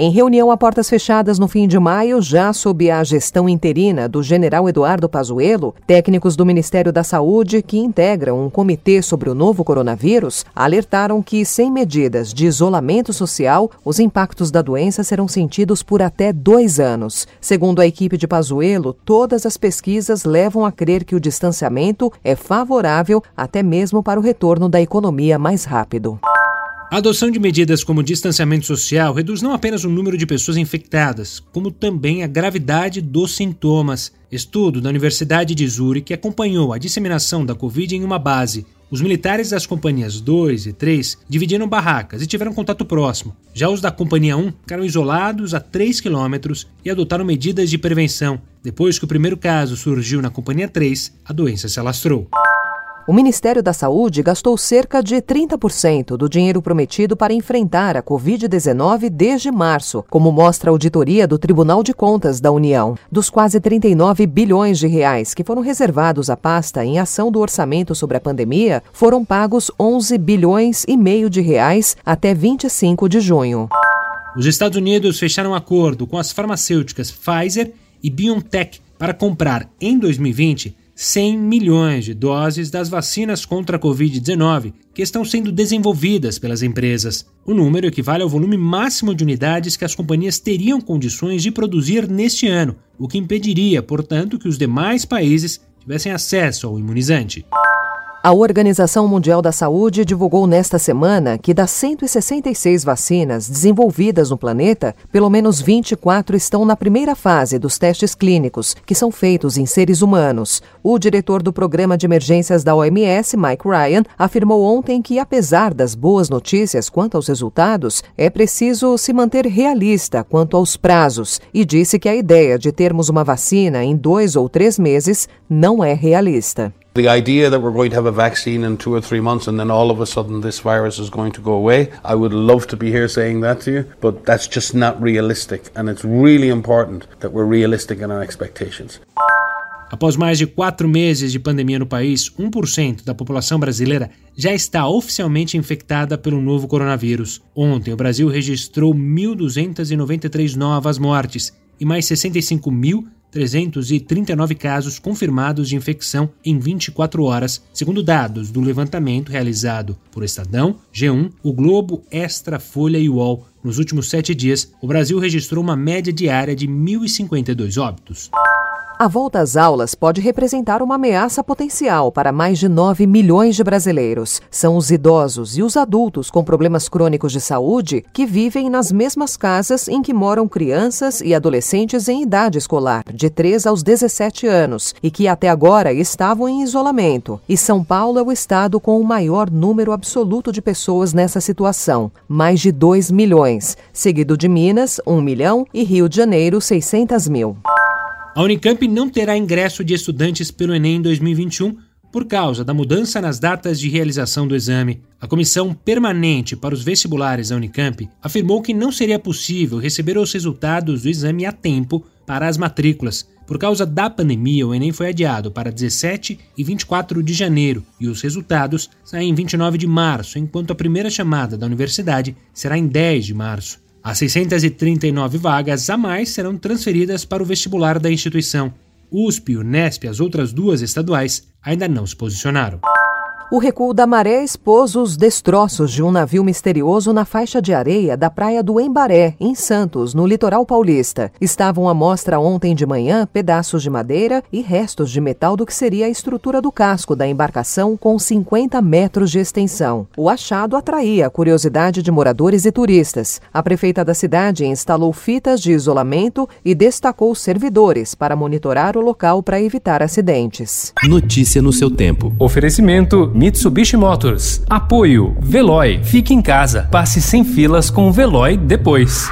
Em reunião a portas fechadas no fim de maio, já sob a gestão interina do general Eduardo Pazuello, técnicos do Ministério da Saúde, que integram um comitê sobre o novo coronavírus, alertaram que, sem medidas de isolamento social, os impactos da doença serão sentidos por até dois anos. Segundo a equipe de Pazuello, todas as pesquisas levam a crer que o distanciamento é favorável até mesmo para o retorno da economia mais rápido. A adoção de medidas como distanciamento social reduz não apenas o número de pessoas infectadas, como também a gravidade dos sintomas. Estudo da Universidade de Zurich acompanhou a disseminação da Covid em uma base. Os militares das companhias 2 e 3 dividiram barracas e tiveram contato próximo. Já os da companhia 1 ficaram isolados a 3 quilômetros e adotaram medidas de prevenção. Depois que o primeiro caso surgiu na companhia 3, a doença se alastrou. O Ministério da Saúde gastou cerca de 30% do dinheiro prometido para enfrentar a Covid-19 desde março, como mostra a auditoria do Tribunal de Contas da União. Dos quase 39 bilhões de reais que foram reservados à pasta em ação do orçamento sobre a pandemia, foram pagos 11 bilhões e meio de reais até 25 de junho. Os Estados Unidos fecharam um acordo com as farmacêuticas Pfizer e BioNTech para comprar em 2020 100 milhões de doses das vacinas contra a Covid-19 que estão sendo desenvolvidas pelas empresas. O número equivale ao volume máximo de unidades que as companhias teriam condições de produzir neste ano, o que impediria, portanto, que os demais países tivessem acesso ao imunizante. A Organização Mundial da Saúde divulgou nesta semana que das 166 vacinas desenvolvidas no planeta, pelo menos 24 estão na primeira fase dos testes clínicos, que são feitos em seres humanos. O diretor do Programa de Emergências da OMS, Mike Ryan, afirmou ontem que, apesar das boas notícias quanto aos resultados, é preciso se manter realista quanto aos prazos e disse que a ideia de termos uma vacina em dois ou três meses não é realista. The idea that we're going to have a vaccine in two or three months and then all of a sudden this virus is going to go away, I would love to be here saying that to you, but that's just not realistic. And it's really important that we're realistic in our expectations. Após mais de quatro meses de pandemia no país, 1% da população brasileira já está oficialmente infectada pelo novo coronavírus. Ontem, o Brasil registrou 1.293 novas mortes e mais 65 mil 339 casos confirmados de infecção em 24 horas, segundo dados do levantamento realizado por Estadão, G1, O Globo, Extra, Folha e UOL. Nos últimos sete dias, o Brasil registrou uma média diária de 1.052 óbitos. A volta às aulas pode representar uma ameaça potencial para mais de 9 milhões de brasileiros. São os idosos e os adultos com problemas crônicos de saúde que vivem nas mesmas casas em que moram crianças e adolescentes em idade escolar, de 3 aos 17 anos, e que até agora estavam em isolamento. E São Paulo é o estado com o maior número absoluto de pessoas nessa situação, mais de 2 milhões, seguido de Minas, 1 milhão, e Rio de Janeiro, 600 mil. A Unicamp não terá ingresso de estudantes pelo Enem em 2021 por causa da mudança nas datas de realização do exame. A Comissão Permanente para os Vestibulares da Unicamp afirmou que não seria possível receber os resultados do exame a tempo para as matrículas. Por causa da pandemia, o Enem foi adiado para 17 e 24 de janeiro e os resultados saem em 29 de março, enquanto a primeira chamada da universidade será em 10 de março. As 639 vagas a mais serão transferidas para o vestibular da instituição. USP, Unesp e as outras duas estaduais ainda não se posicionaram. O recuo da maré expôs os destroços de um navio misterioso na faixa de areia da praia do Embaré, em Santos, no litoral paulista. Estavam à mostra ontem de manhã pedaços de madeira e restos de metal do que seria a estrutura do casco da embarcação com 50 metros de extensão. O achado atraía a curiosidade de moradores e turistas. A prefeita da cidade instalou fitas de isolamento e destacou servidores para monitorar o local para evitar acidentes. Notícia no seu tempo. Oferecimento Mitsubishi Motors. Apoio Veloy. Fique em casa. Passe sem filas com o Veloy depois.